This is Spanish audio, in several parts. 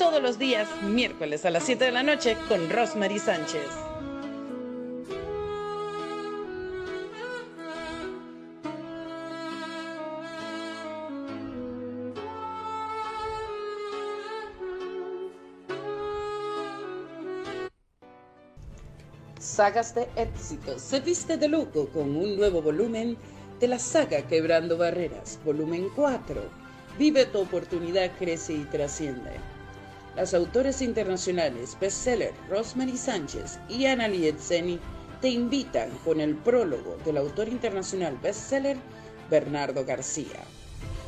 todos los días, miércoles a las 7 de la noche, con Rosemary Sánchez. Sagas de éxito se viste de lujo con un nuevo volumen de la saga Quebrando Barreras, volumen 4. Vive tu oportunidad, crece y trasciende. Las autores internacionales bestseller Rosemary Sánchez y Ana Lietzeni te invitan con el prólogo del autor internacional bestseller Bernardo García.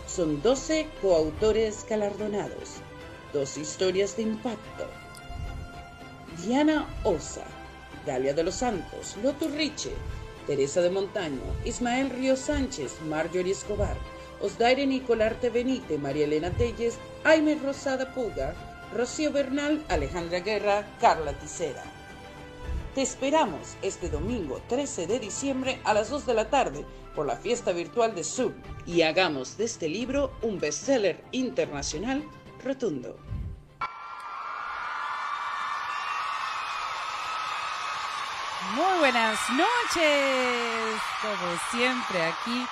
Son 12 coautores galardonados, dos historias de impacto. Diana Osa, Dalia de los Santos, Lotu Riche, Teresa de Montaño, Ismael Río Sánchez, Marjorie Escobar, Osdaire Nicolarte Benite, María Elena Telles, Jaime Rosada Puga, Rocío Bernal, Alejandra Guerra, Carla Ticera. Te esperamos este domingo 13 de diciembre a las 2 de la tarde por la fiesta virtual de Zoom y hagamos de este libro un bestseller internacional rotundo. Muy buenas noches, como siempre aquí,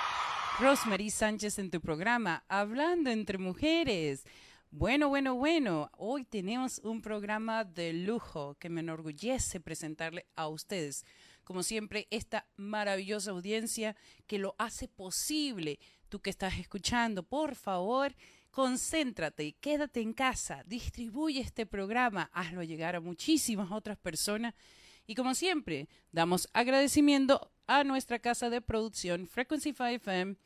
Rosemary Sánchez en tu programa, Hablando entre Mujeres. Bueno, bueno, bueno, hoy tenemos un programa de lujo que me enorgullece presentarle a ustedes. Como siempre, esta maravillosa audiencia que lo hace posible. Tú que estás escuchando, por favor, concéntrate, quédate en casa, distribuye este programa, hazlo llegar a muchísimas otras personas. Y como siempre, damos agradecimiento a nuestra casa de producción Frequency 5 FM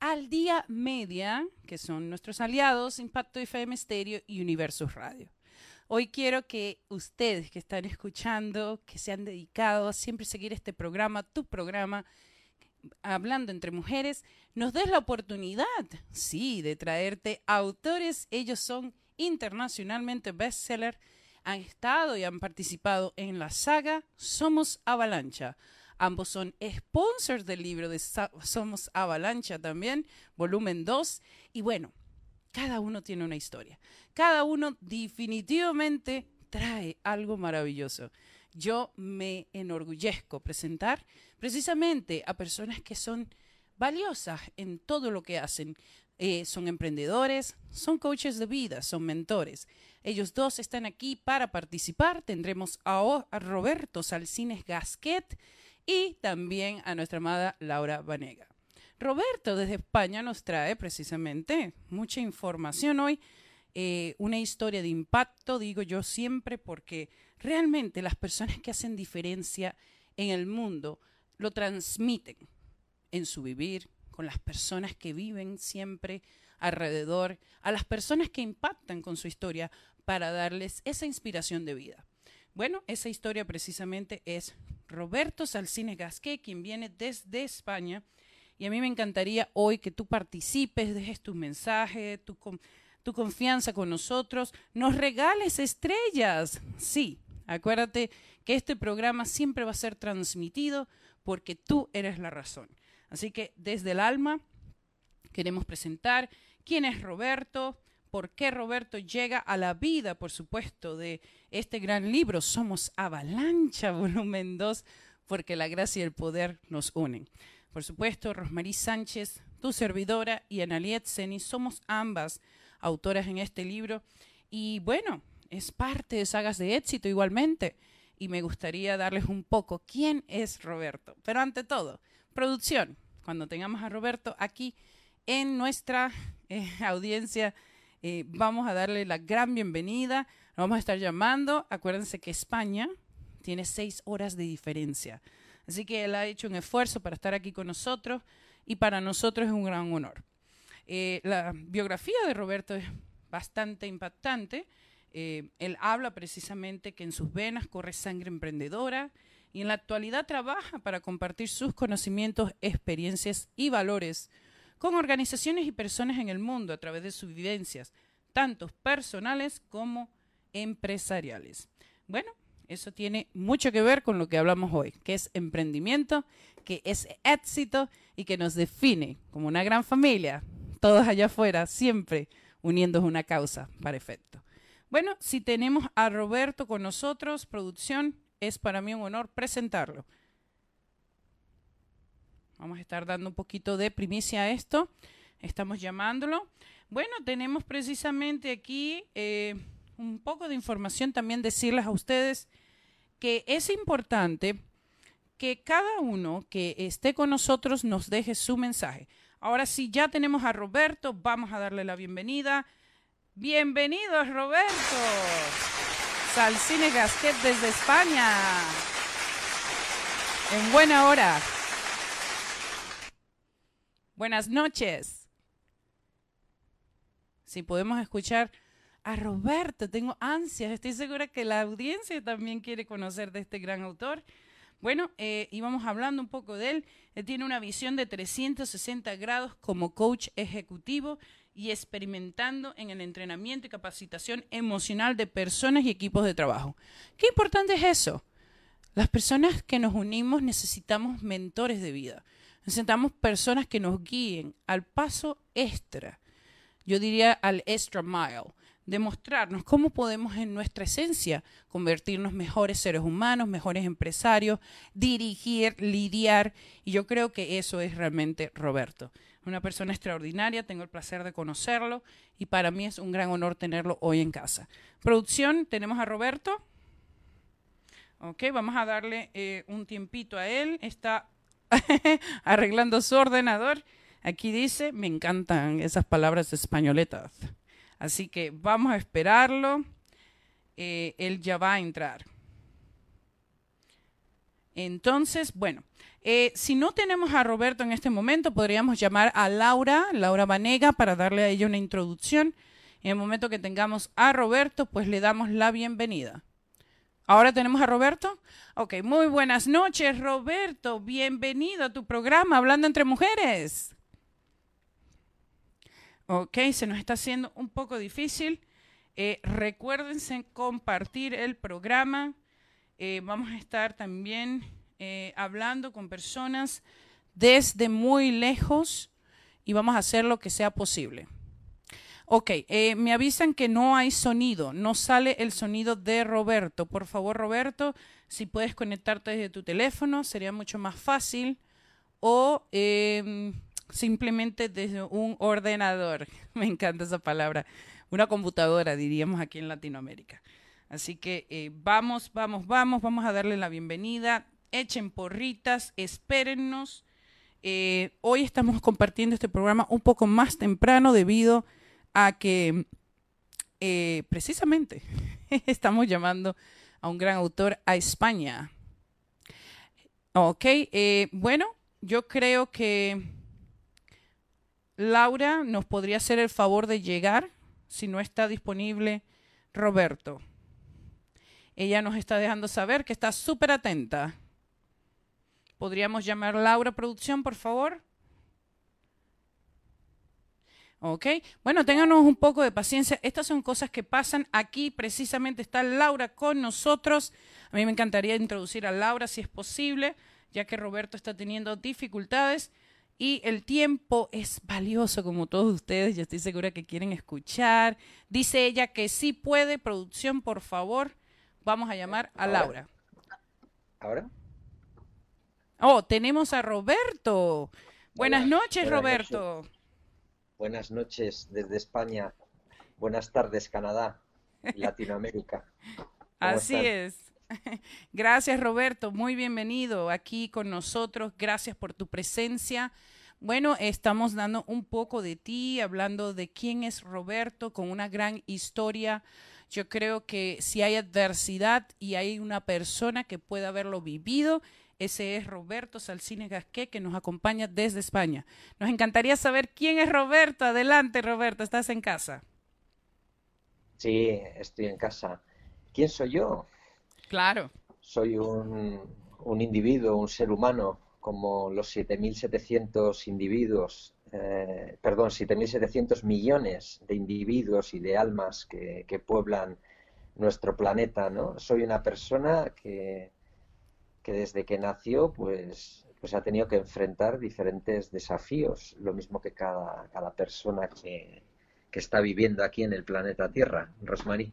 al día media, que son nuestros aliados, Impacto FM Stereo y Universus Radio. Hoy quiero que ustedes que están escuchando, que se han dedicado a siempre seguir este programa, tu programa, hablando entre mujeres, nos des la oportunidad, sí, de traerte autores. Ellos son internacionalmente bestseller, han estado y han participado en la saga Somos Avalancha Ambos son sponsors del libro de Somos Avalancha también, volumen 2. Y bueno, cada uno tiene una historia. Cada uno definitivamente trae algo maravilloso. Yo me enorgullezco presentar precisamente a personas que son valiosas en todo lo que hacen. Eh, son emprendedores, son coaches de vida, son mentores. Ellos dos están aquí para participar. Tendremos a, a Roberto Salcines Gasquet, y también a nuestra amada Laura Vanega. Roberto desde España nos trae precisamente mucha información hoy, eh, una historia de impacto, digo yo siempre, porque realmente las personas que hacen diferencia en el mundo lo transmiten en su vivir, con las personas que viven siempre alrededor, a las personas que impactan con su historia para darles esa inspiración de vida. Bueno, esa historia precisamente es Roberto Salcine Gasquet, quien viene desde España. Y a mí me encantaría hoy que tú participes, dejes tu mensaje, tu, tu confianza con nosotros, nos regales estrellas. Sí, acuérdate que este programa siempre va a ser transmitido porque tú eres la razón. Así que desde el alma queremos presentar quién es Roberto, por qué Roberto llega a la vida, por supuesto, de este gran libro, Somos Avalancha, volumen 2, porque la gracia y el poder nos unen. Por supuesto, Rosmarie Sánchez, tu servidora, y Analiet Seni, somos ambas autoras en este libro. Y bueno, es parte de sagas de éxito igualmente. Y me gustaría darles un poco quién es Roberto. Pero ante todo, producción. Cuando tengamos a Roberto aquí en nuestra eh, audiencia eh, vamos a darle la gran bienvenida. vamos a estar llamando. Acuérdense que España tiene seis horas de diferencia. Así que él ha hecho un esfuerzo para estar aquí con nosotros y para nosotros es un gran honor. Eh, la biografía de Roberto es bastante impactante. Eh, él habla precisamente que en sus venas corre sangre emprendedora y en la actualidad trabaja para compartir sus conocimientos, experiencias y valores con organizaciones y personas en el mundo a través de sus vivencias, tanto personales como empresariales. Bueno, eso tiene mucho que ver con lo que hablamos hoy, que es emprendimiento, que es éxito y que nos define como una gran familia, todos allá afuera, siempre uniendo una causa para efecto. Bueno, si tenemos a Roberto con nosotros, producción, es para mí un honor presentarlo. Vamos a estar dando un poquito de primicia a esto. Estamos llamándolo. Bueno, tenemos precisamente aquí eh, un poco de información también decirles a ustedes que es importante que cada uno que esté con nosotros nos deje su mensaje. Ahora sí, ya tenemos a Roberto, vamos a darle la bienvenida. Bienvenidos, Roberto. Salcine Gasquet desde España. En buena hora. Buenas noches. Si podemos escuchar a Roberto, tengo ansias, estoy segura que la audiencia también quiere conocer de este gran autor. Bueno, eh, íbamos hablando un poco de él. Él tiene una visión de 360 grados como coach ejecutivo y experimentando en el entrenamiento y capacitación emocional de personas y equipos de trabajo. Qué importante es eso. Las personas que nos unimos necesitamos mentores de vida. Necesitamos personas que nos guíen al paso extra, yo diría al extra mile, demostrarnos cómo podemos en nuestra esencia convertirnos mejores seres humanos, mejores empresarios, dirigir, lidiar, y yo creo que eso es realmente Roberto. Una persona extraordinaria, tengo el placer de conocerlo y para mí es un gran honor tenerlo hoy en casa. Producción, tenemos a Roberto. Ok, vamos a darle eh, un tiempito a él. Está arreglando su ordenador. Aquí dice, me encantan esas palabras españoletas. Así que vamos a esperarlo. Eh, él ya va a entrar. Entonces, bueno, eh, si no tenemos a Roberto en este momento, podríamos llamar a Laura, Laura Vanega, para darle a ella una introducción. En el momento que tengamos a Roberto, pues le damos la bienvenida. Ahora tenemos a Roberto. Ok, muy buenas noches, Roberto. Bienvenido a tu programa Hablando entre Mujeres. Ok, se nos está haciendo un poco difícil. Eh, recuérdense compartir el programa. Eh, vamos a estar también eh, hablando con personas desde muy lejos y vamos a hacer lo que sea posible. Ok, eh, me avisan que no hay sonido, no sale el sonido de Roberto. Por favor, Roberto, si puedes conectarte desde tu teléfono, sería mucho más fácil. O em, simplemente desde un ordenador. Me encanta esa palabra. Una computadora, diríamos aquí en Latinoamérica. Así que eh, vamos, vamos, vamos, vamos a darle la bienvenida. Echen porritas, espérennos. Eh, hoy estamos compartiendo este programa un poco más temprano debido a a que eh, precisamente estamos llamando a un gran autor a España. Ok, eh, bueno, yo creo que Laura nos podría hacer el favor de llegar si no está disponible Roberto. Ella nos está dejando saber que está súper atenta. ¿Podríamos llamar Laura Producción, por favor? ¿Ok? Bueno, ténganos un poco de paciencia. Estas son cosas que pasan. Aquí precisamente está Laura con nosotros. A mí me encantaría introducir a Laura si es posible, ya que Roberto está teniendo dificultades y el tiempo es valioso como todos ustedes. Yo estoy segura que quieren escuchar. Dice ella que sí puede. Producción, por favor, vamos a llamar a Laura. ¿Ahora? Oh, tenemos a Roberto. Buenas noches, Roberto. Buenas noches desde España. Buenas tardes, Canadá, Latinoamérica. Así es. Gracias, Roberto. Muy bienvenido aquí con nosotros. Gracias por tu presencia. Bueno, estamos dando un poco de ti, hablando de quién es Roberto, con una gran historia. Yo creo que si hay adversidad y hay una persona que pueda haberlo vivido, ese es Roberto Salcines Gasqué, que nos acompaña desde España. Nos encantaría saber quién es Roberto. Adelante, Roberto, estás en casa. Sí, estoy en casa. ¿Quién soy yo? Claro. Soy un, un individuo, un ser humano, como los 7.700 individuos, eh, perdón, 7.700 millones de individuos y de almas que, que, pueblan nuestro planeta, ¿no? Soy una persona que, que desde que nació, pues, pues ha tenido que enfrentar diferentes desafíos, lo mismo que cada, cada persona que, que está viviendo aquí en el planeta Tierra. Rosmarie.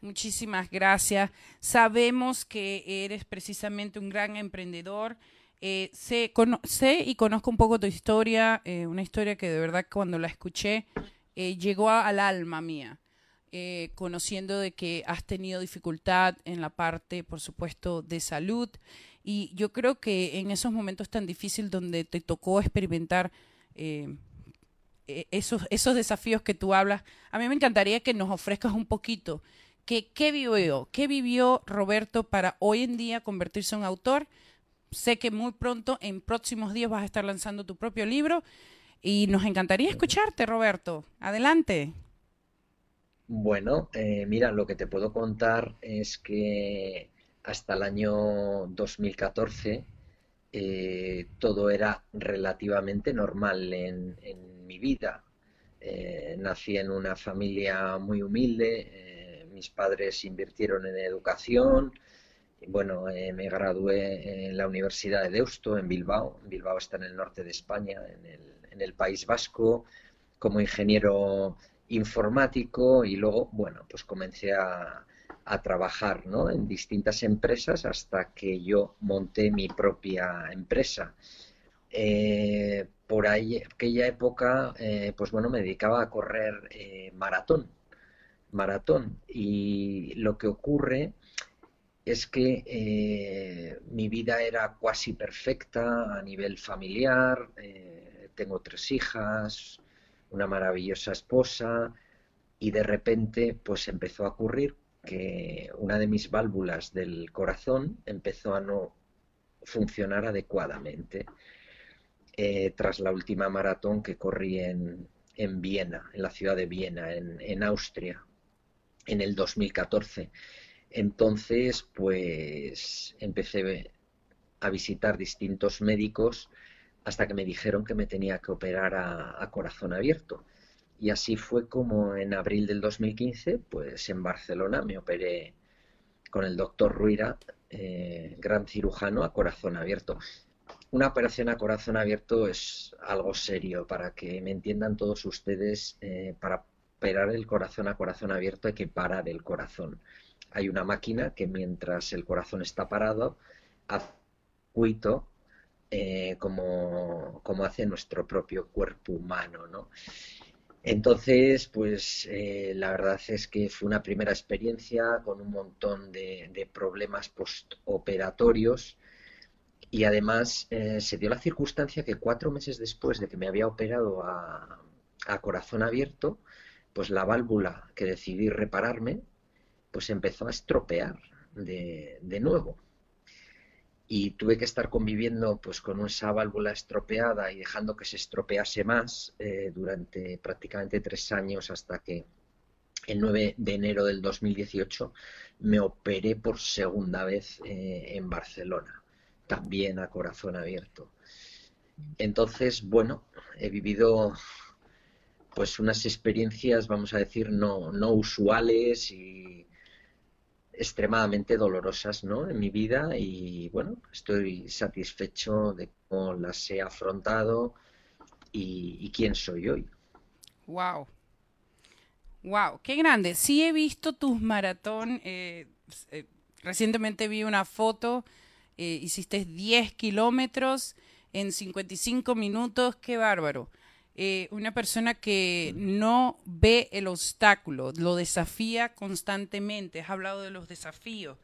Muchísimas gracias. Sabemos que eres precisamente un gran emprendedor. Eh, sé, sé, y conozco un poco tu historia, eh, una historia que de verdad cuando la escuché eh, llegó al alma mía, eh, conociendo de que has tenido dificultad en la parte, por supuesto, de salud. Y yo creo que en esos momentos tan difíciles donde te tocó experimentar esos, esos desafíos que tú hablas, a mí me encantaría que nos ofrezcas un poquito que, qué vivió, qué vivió Roberto para hoy en día convertirse en autor. Sé que muy pronto, en próximos días, vas a estar lanzando tu propio libro y nos encantaría escucharte, Roberto. Adelante. Bueno, eh, mira, lo que te puedo contar es que hasta el año 2014 eh, todo era relativamente normal en, mi vida. Eh, nací en una familia muy humilde, mis padres invirtieron en educación. Bueno, me gradué en la Universidad de Deusto, en Bilbao. Bilbao está en el norte de España, en el País Vasco, como ingeniero informático y luego, bueno, pues comencé a, trabajar ¿no? en distintas empresas hasta que yo monté mi propia empresa. Eh, por ahí, aquella época, eh, pues bueno, me dedicaba a correr eh, maratón maratón. Y lo que ocurre es que mi vida era cuasi perfecta a nivel familiar, tengo tres hijas, una maravillosa esposa y de repente pues empezó a ocurrir que una de mis válvulas del corazón empezó a no funcionar adecuadamente eh, tras la última maratón que corrí en, en Viena, en la ciudad de Viena, en, en Austria en el 2014. Entonces, pues empecé a visitar distintos médicos hasta que me dijeron que me tenía que operar a, corazón abierto. Y así fue como en abril del 2015, pues en Barcelona me operé con el doctor Ruira, eh, gran cirujano, a corazón abierto. Una operación a corazón abierto es algo serio, para que me entiendan todos ustedes, eh, para operar el corazón a corazón abierto hay que parar el corazón. Hay una máquina que mientras el corazón está parado, hace eh, como, como, hace nuestro propio cuerpo humano, ¿no? Entonces, pues eh, la verdad es que fue una primera experiencia con un montón de, problemas postoperatorios y además eh, se dio la circunstancia que cuatro meses después de que me había operado a, corazón abierto, pues la válvula que decidí repararme, pues empezó a estropear de nuevo. Y tuve que estar conviviendo pues con esa válvula estropeada y dejando que se estropease más eh, durante prácticamente tres años hasta que el 9 de enero del 2018 me operé por segunda vez eh, en Barcelona, también a corazón abierto. Entonces, bueno, he vivido pues unas experiencias, vamos a decir, no, no usuales y extremadamente dolorosas ¿no? en mi vida y bueno, estoy satisfecho de cómo las he afrontado y, quién soy hoy. Wow. Wow, qué grande. Sí he visto tus maratón. Eh, eh, recientemente vi una foto. Eh, hiciste 10 kilómetros en 55 minutos. Qué bárbaro. Eh, una persona que no ve el obstáculo, lo desafía constantemente. Has hablado de los desafíos.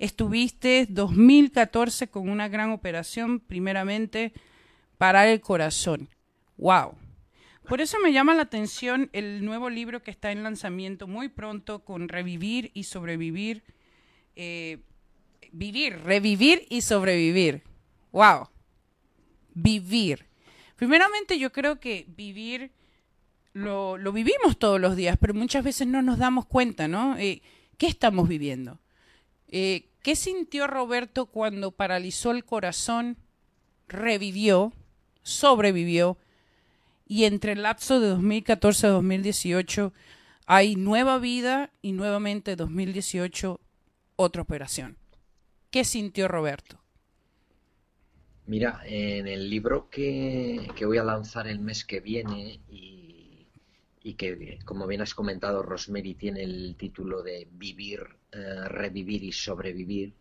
Estuviste 2014 con una gran operación, primeramente, para el corazón. ¡Wow! Por eso me llama la atención el nuevo libro que está en lanzamiento muy pronto con Revivir y Sobrevivir. Eh, vivir, revivir y sobrevivir. ¡Wow! Vivir Primeramente yo creo que vivir lo, vivimos todos los días, pero muchas veces no nos damos cuenta, ¿no? Eh, ¿Qué estamos viviendo? Eh, ¿Qué sintió Roberto cuando paralizó el corazón, revivió, sobrevivió y entre el lapso de 2014 a 2018 hay nueva vida y nuevamente 2018 otra operación? ¿Qué sintió Roberto? Mira, en el libro que, voy a lanzar el mes que viene y, que, como bien has comentado, Rosemary tiene el título de Vivir, eh, Revivir y Sobrevivir,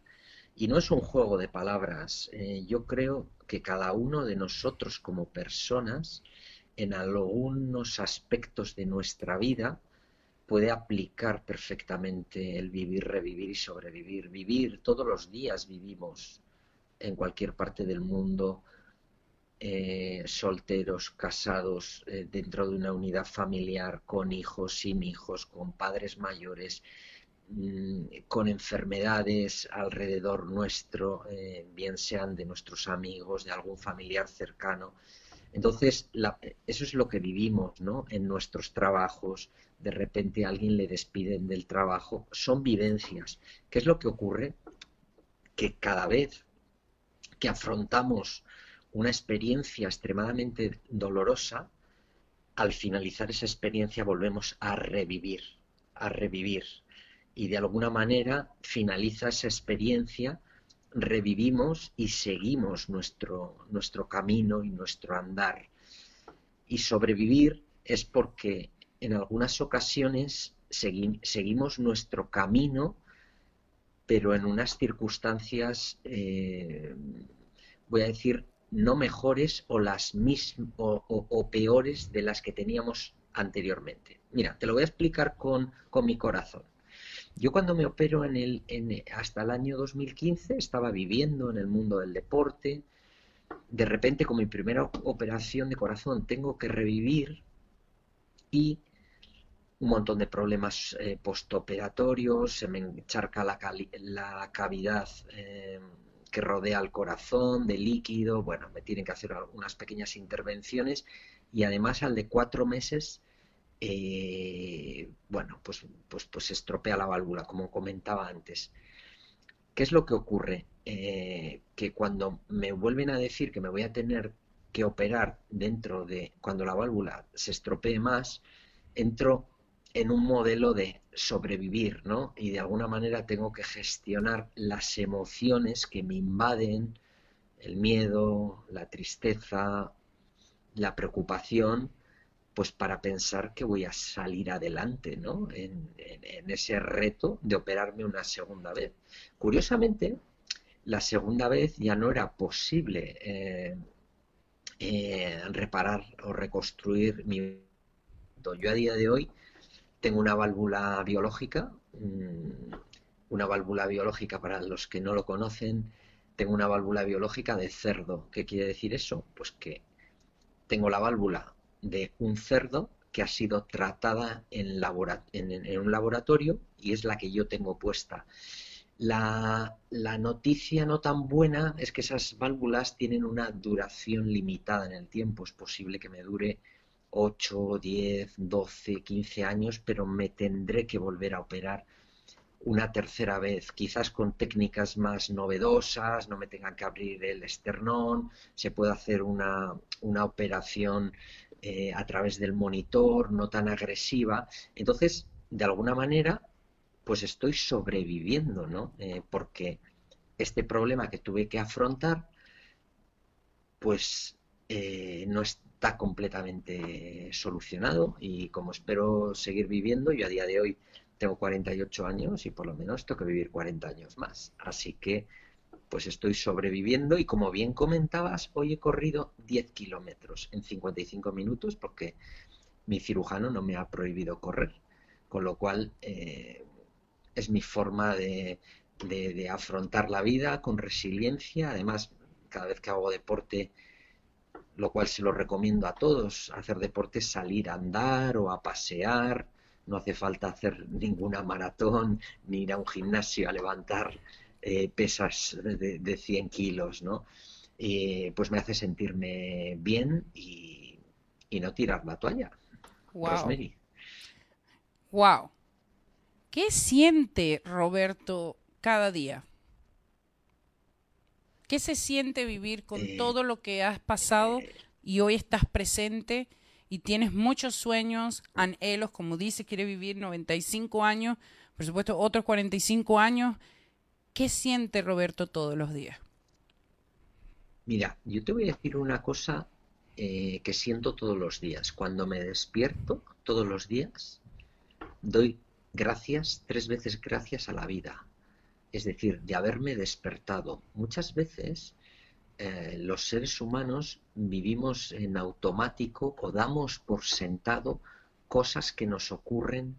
y no es un juego de palabras. Eh, yo creo que cada uno de nosotros como personas, en algunos aspectos de nuestra vida, puede aplicar perfectamente el vivir, revivir y sobrevivir. Vivir, todos los días vivimos en cualquier parte del mundo, eh, solteros, casados, eh, dentro de una unidad familiar, con hijos, sin hijos, con padres mayores, mm, con enfermedades alrededor nuestro, eh, bien sean de nuestros amigos, de algún familiar cercano. Entonces, eso es lo que vivimos ¿no? en nuestros trabajos. De repente a alguien le despiden del trabajo. Son vivencias. ¿Qué es lo que ocurre? Que cada vez que afrontamos una experiencia extremadamente dolorosa, al finalizar esa experiencia volvemos a revivir, a revivir. Y de alguna manera finaliza esa experiencia, revivimos y seguimos nuestro, nuestro camino y nuestro andar. Y sobrevivir es porque en algunas ocasiones seguimos nuestro camino pero en unas circunstancias, eh, voy a decir, no mejores o las mismas o, peores de las que teníamos anteriormente. Mira, te lo voy a explicar con, mi corazón. Yo cuando me opero en el, hasta el año 2015 estaba viviendo en el mundo del deporte. De repente con mi primera operación de corazón tengo que revivir y un montón de problemas eh, postoperatorios, se me encharca la, cavidad eh, que rodea el corazón de líquido, bueno, me tienen que hacer unas pequeñas intervenciones y además al de cuatro meses, eh, bueno, pues, pues, pues estropea la válvula, como comentaba antes. ¿Qué es lo que ocurre? que cuando me vuelven a decir que me voy a tener que operar dentro de cuando la válvula se estropee más, entro en un modelo de sobrevivir, ¿no? Y de alguna manera tengo que gestionar las emociones que me invaden, el miedo, la tristeza, la preocupación, pues para pensar que voy a salir adelante, ¿no? En, ese reto de operarme una segunda vez. Curiosamente, la segunda vez ya no era posible eh, eh, reparar o reconstruir mi... Yo a día de hoy tengo una válvula biológica, mm, una válvula biológica para los que no lo conocen, tengo una válvula biológica de cerdo. ¿Qué quiere decir eso? Pues que tengo la válvula de un cerdo que ha sido tratada en, un laboratorio y es la que yo tengo puesta. La, la, noticia no tan buena es que esas válvulas tienen una duración limitada en el tiempo. Es posible que me dure 8, 10, 12, 15 años, pero me tendré que volver a operar una tercera vez, quizás con técnicas más novedosas, no me tengan que abrir el esternón, se puede hacer una, operación eh, a través del monitor, no tan agresiva. Entonces, de alguna manera, pues estoy sobreviviendo, ¿no? Eh, porque este problema que tuve que afrontar, pues eh, no está completamente solucionado y como espero seguir viviendo, yo a día de hoy tengo 48 años y por lo menos tengo que vivir 40 años más. Así que pues estoy sobreviviendo y como bien comentabas, hoy he corrido 10 kilómetros en 55 minutos porque mi cirujano no me ha prohibido correr, con lo cual eh, es mi forma de, de afrontar la vida con resiliencia. Además, cada vez que hago deporte, lo cual se lo recomiendo a todos, hacer deporte, salir a andar o a pasear, no hace falta hacer ninguna maratón ni ir a un gimnasio a levantar eh, pesas de, 100 kilos, ¿no? pues me hace sentirme bien y, no tirar la toalla. Wow. Wow. ¿Qué siente Roberto cada día? ¿Qué se siente vivir con eh, todo lo que has pasado eh, y hoy estás presente y tienes muchos sueños, anhelos, como dice, quiere vivir 95 años, por supuesto otros 45 años? ¿Qué siente Roberto todos los días? Mira, yo te voy a decir una cosa eh, que siento todos los días. Cuando me despierto todos los días, doy gracias, tres veces gracias a la vida. Es decir, de haberme despertado. Muchas veces eh, los seres humanos vivimos en automático o damos por sentado cosas que nos ocurren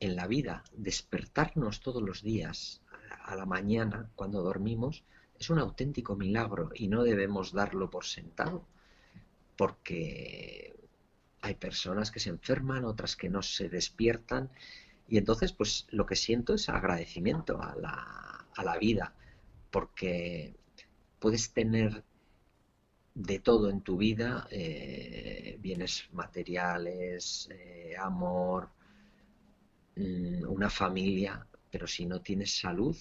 en la vida. Despertarnos todos los días a la mañana cuando dormimos es un auténtico milagro y no debemos darlo por sentado porque hay personas que se enferman, otras que no se despiertan y entonces pues lo que siento es agradecimiento a la, a la vida porque puedes tener de todo en tu vida, eh, bienes materiales, eh, amor, mm, una familia, pero si no tienes salud,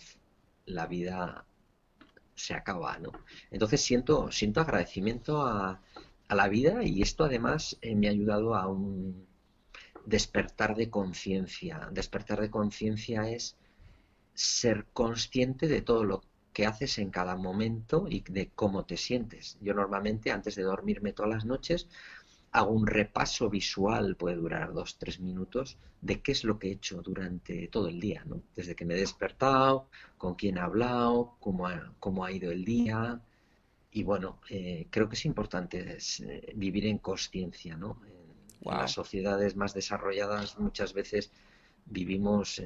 la vida se acaba, ¿no? Entonces siento, siento agradecimiento a, a la vida y esto además eh, me ha ayudado a un despertar de conciencia. Despertar de conciencia es ser consciente de todo lo que haces en cada momento y de cómo te sientes. Yo normalmente antes de dormirme todas las noches hago un repaso visual, puede durar dos, tres minutos, de qué es lo que he hecho durante todo el día, ¿no? Desde que me he despertado, con quién he hablado, cómo ha, cómo ha ido el día, y bueno, eh, creo que es importante eh, vivir en conciencia, ¿no? En, las sociedades más desarrolladas muchas veces vivimos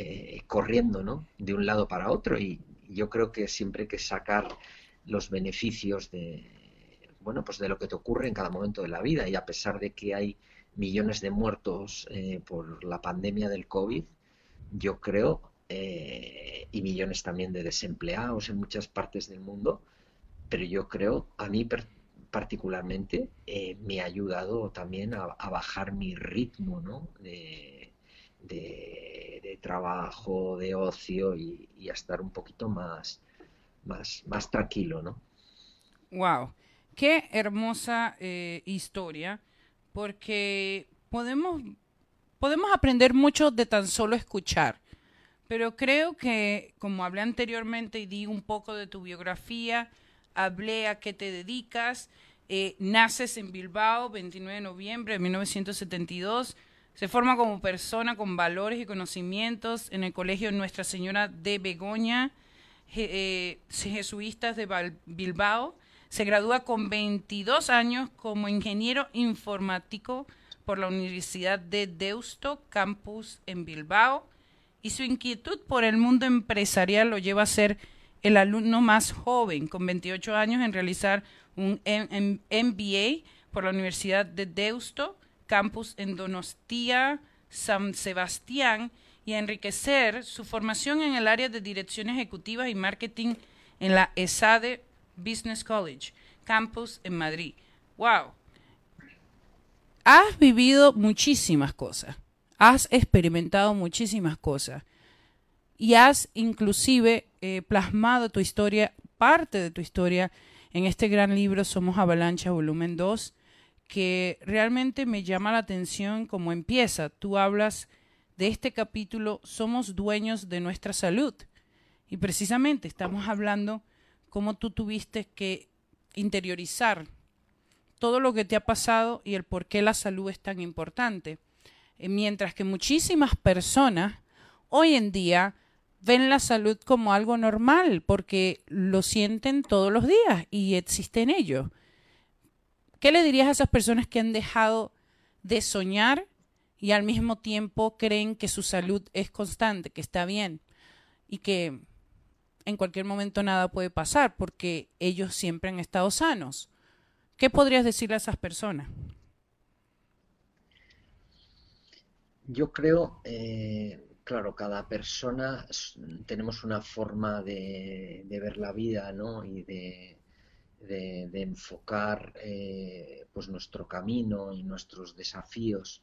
eh, corriendo, ¿no? De un lado para otro y, yo creo que siempre hay que sacar los beneficios de, bueno, pues de lo que te ocurre en cada momento de la vida y a pesar de que hay millones de muertos por la pandemia del COVID, yo creo eh, y millones también de desempleados en muchas partes del mundo, pero yo creo, a mí particularmente, eh, me ha ayudado también a, bajar mi ritmo ¿no? de, trabajo, de ocio y, a estar un poquito más, más, más tranquilo. ¿no? ¡Wow! Qué hermosa eh, historia, porque podemos, podemos aprender mucho de tan solo escuchar. Pero creo que, como hablé anteriormente y di un poco de tu biografía, hablé a qué te dedicas, eh, naces en Bilbao, 29 de noviembre de 1972, se forma como persona con valores y conocimientos. En el Colegio Nuestra Señora de Begoña, eh, jesuitas de Bilbao, se gradúa con 22 años como ingeniero informático por la Universidad de Deusto, campus en Bilbao. Y su inquietud por el mundo empresarial lo lleva a ser el alumno más joven, con 28 años, en realizar un MBA por la Universidad de Deusto, campus en Donostia, San Sebastián, y a enriquecer su formación en el área de dirección ejecutiva y marketing en la ESADE Business College, campus en Madrid. ¡Wow! Has vivido muchísimas cosas has experimentado muchísimas cosas y has inclusive eh, plasmado tu historia, parte de tu historia, en este gran libro Somos Avalancha, volumen 2, que realmente me llama la atención cómo empieza. Tú hablas de este capítulo, somos dueños de nuestra salud. Y precisamente estamos hablando cómo tú tuviste que interiorizar todo lo que te ha pasado y el por qué la salud es tan importante. Eh, mientras que muchísimas personas hoy en día ven la salud como algo normal porque lo sienten todos los días y existe en ello. ¿Qué le dirías a esas personas que han dejado de soñar y al mismo tiempo creen que su salud es constante, que está bien y que en cualquier momento nada puede pasar porque ellos siempre han estado sanos? ¿Qué podrías decirle a esas personas? Yo creo, eh, claro, cada persona tenemos una forma de, ver la vida, ¿no? Y de, de, enfocar eh, pues nuestro camino y nuestros desafíos.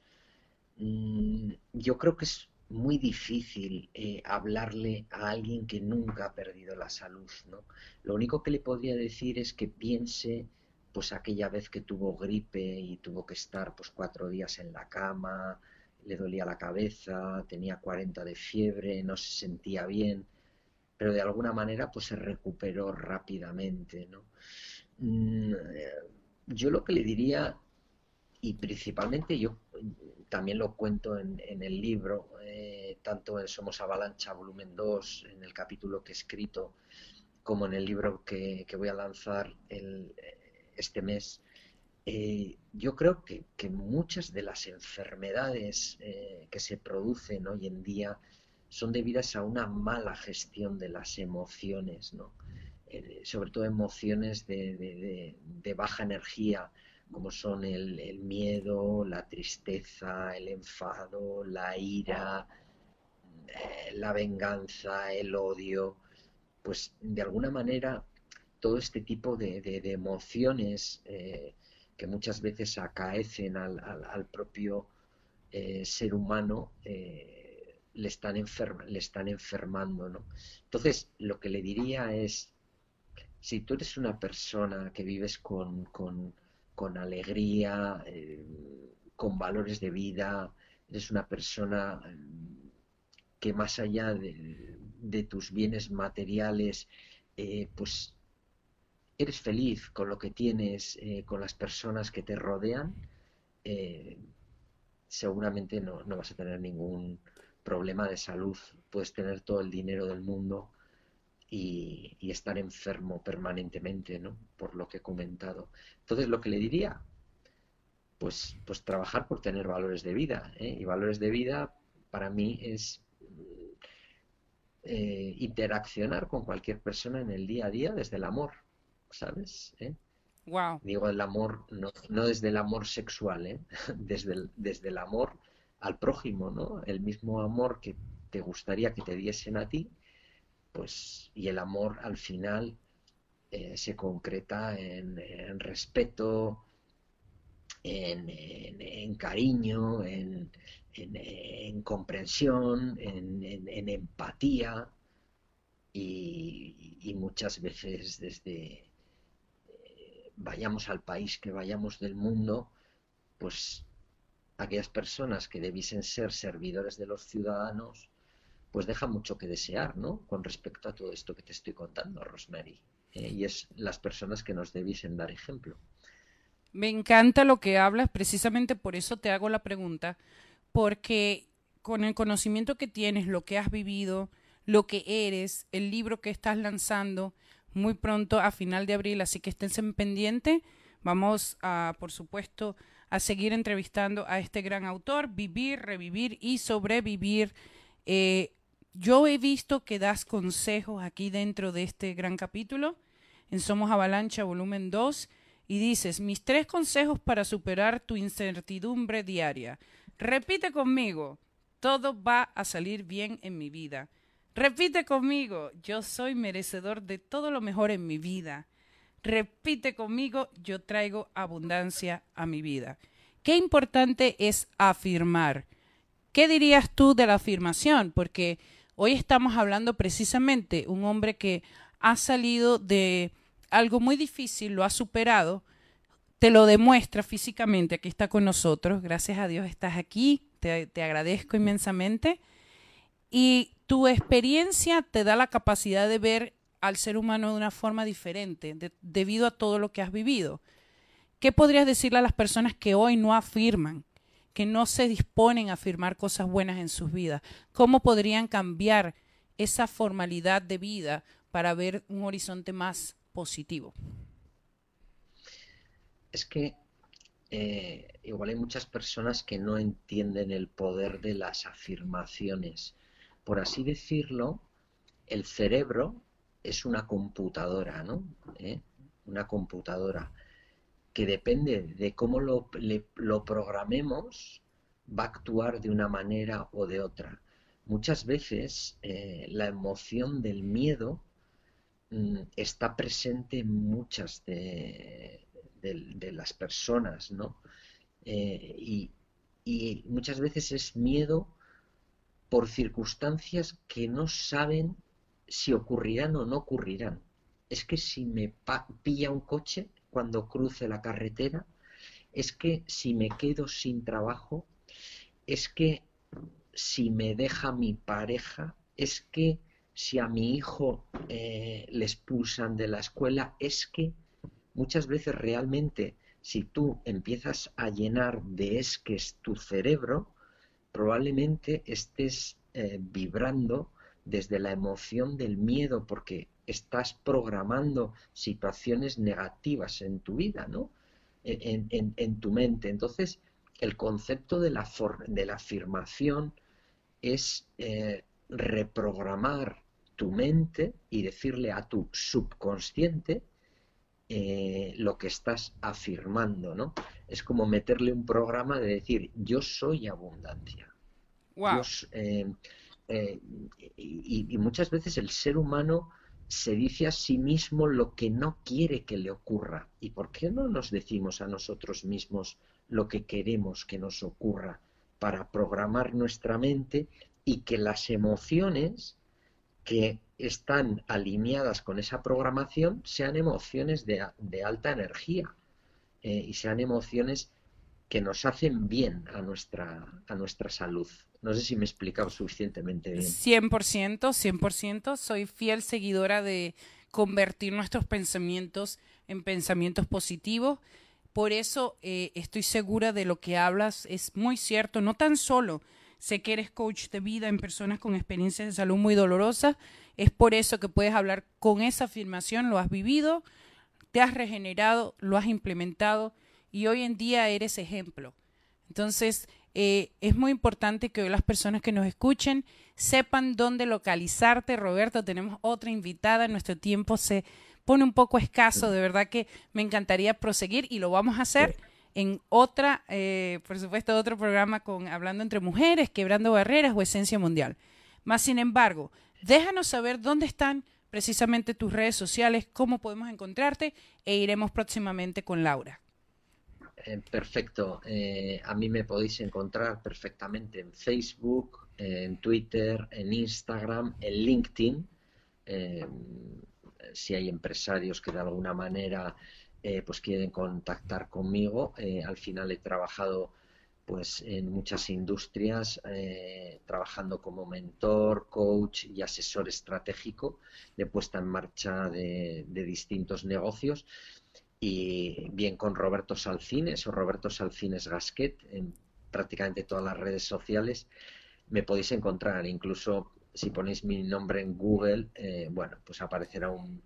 Mm, yo creo que es muy difícil eh, hablarle a alguien que nunca ha perdido la salud, ¿no? Lo único que le podría decir es que piense pues aquella vez que tuvo gripe y tuvo que estar pues cuatro días en la cama, le dolía la cabeza, tenía 40 de fiebre, no se sentía bien, pero de alguna manera pues se recuperó rápidamente, ¿no? Mm, eh, yo lo que le diría, y principalmente yo también lo cuento en, el libro, eh, tanto en Somos Avalancha, volumen 2, en el capítulo que he escrito, como en el libro que, voy a lanzar este mes, eh, yo creo que, muchas de las enfermedades eh, que se producen hoy en día son debidas a una mala gestión de las emociones, ¿no? sobre todo emociones de baja energía, como son el, miedo, la tristeza, el enfado, la ira, eh, la venganza, el odio, pues de alguna manera todo este tipo de, emociones eh, que muchas veces acaecen al, propio eh, ser humano le, están le están enfermando. ¿no? Entonces, lo que le diría es, si tú eres una persona que vives con con alegría, eh, con valores de vida, eres una persona eh, que más allá de, tus bienes materiales, eh, pues eres feliz con lo que tienes, con las personas que te rodean, seguramente no, no, vas a tener ningún problema de salud. Puedes tener todo el dinero del mundo, y, estar enfermo permanentemente, ¿no? Por lo que he comentado. Entonces, lo que le diría, pues, pues trabajar por tener valores de vida. ¿eh? Y valores de vida para mí es eh, interaccionar con cualquier persona en el día a día desde el amor, ¿sabes? ¿Eh? Wow. Digo el amor, no, no desde el amor sexual, ¿eh? desde, el, desde el amor al prójimo, ¿no? El mismo amor que te gustaría que te diesen a ti, pues, y el amor al final eh, se concreta en, respeto, en, cariño, en, comprensión, en, empatía y, muchas veces desde eh, vayamos al país que vayamos del mundo, pues aquellas personas que debiesen ser servidores de los ciudadanos, pues deja mucho que desear, ¿no? Con respecto a todo esto que te estoy contando, Rosemary. Eh, y es las personas que nos debiesen dar ejemplo. Me encanta lo que hablas, precisamente por eso te hago la pregunta, porque con el conocimiento que tienes, lo que has vivido, lo que eres, el libro que estás lanzando muy pronto a final de abril, así que estén en pendiente. Vamos a, por supuesto, a seguir entrevistando a este gran autor, Vivir, Revivir y Sobrevivir. Eh, yo he visto que das consejos aquí dentro de este gran capítulo, en Somos Avalancha, volumen 2, y dices, mis tres consejos para superar tu incertidumbre diaria. Repite conmigo, todo va a salir bien en mi vida. Repite conmigo, yo soy merecedor de todo lo mejor en mi vida. Repite conmigo, yo traigo abundancia a mi vida. Qué importante es afirmar. ¿Qué dirías tú de la afirmación? Porque Hoy estamos hablando precisamente un hombre que ha salido de algo muy difícil, lo ha superado, te lo demuestra físicamente, aquí está con nosotros, gracias a Dios estás aquí, te, agradezco inmensamente, y tu experiencia te da la capacidad de ver al ser humano de una forma diferente, debido a todo lo que has vivido. ¿Qué podrías decirle a las personas que hoy no afirman? que no se disponen a afirmar cosas buenas en sus vidas? ¿Cómo podrían cambiar esa formalidad de vida para ver un horizonte más positivo? Es que eh, igual hay muchas personas que no entienden el poder de las afirmaciones. Por así decirlo, el cerebro es una computadora, ¿no? ¿Eh? Una computadora que depende de cómo lo, lo programemos, va a actuar de una manera o de otra. Muchas veces eh, la emoción del miedo mm, está presente en muchas de, las personas, ¿no? Eh, y, y muchas veces es miedo por circunstancias que no saben si ocurrirán o no ocurrirán. Es que si me pilla un coche cuando cruce la carretera, es que si me quedo sin trabajo, es que si me deja mi pareja, es que si a mi hijo eh, le expulsan de la escuela, es que muchas veces realmente si tú empiezas a llenar de esques tu cerebro, probablemente estés eh, vibrando desde la emoción del miedo porque estás programando situaciones negativas en tu vida, ¿no? En, tu mente. Entonces, el concepto de la, de la afirmación es eh, reprogramar tu mente y decirle a tu subconsciente eh, lo que estás afirmando, ¿no? Es como meterle un programa de decir, yo soy abundancia. Eh, eh, y, muchas veces el ser humano se dice a sí mismo lo que no quiere que le ocurra. ¿Y por qué no nos decimos a nosotros mismos lo que queremos que nos ocurra para programar nuestra mente y que las emociones que están alineadas con esa programación sean emociones de, alta energía eh, y sean emociones que nos hacen bien a nuestra, a nuestra salud. No sé si me he explicado suficientemente bien. 100%, 100%. Soy fiel seguidora de convertir nuestros pensamientos en pensamientos positivos. Por eso eh, estoy segura de lo que hablas. Es muy cierto. No tan solo sé que eres coach de vida en personas con experiencias de salud muy dolorosas, es por eso que puedes hablar con esa afirmación, lo has vivido, te has regenerado, lo has implementado y hoy en día eres ejemplo. Entonces, eh, es muy importante que las personas que nos escuchen sepan dónde localizarte. Roberto, tenemos otra invitada, nuestro tiempo se pone un poco escaso, de verdad que me encantaría proseguir y lo vamos a hacer en otra, eh, por supuesto, otro programa con Hablando entre Mujeres, Quebrando Barreras o Esencia Mundial. Más sin embargo, Déjanos saber dónde están precisamente tus redes sociales, cómo podemos encontrarte e iremos próximamente con Laura. Eh, perfecto. Eh, a mí me podéis encontrar perfectamente en Facebook, en Twitter, en Instagram, en LinkedIn. Eh, si hay empresarios que de alguna manera pues quieren contactar conmigo, al final he trabajado pues en muchas industrias trabajando como mentor, coach y asesor estratégico de puesta en marcha de, distintos negocios y bien con Roberto Salcines o Roberto Salcines Gasquet en prácticamente todas las redes sociales me podéis encontrar incluso si ponéis mi nombre en Google eh, bueno pues aparecerá un,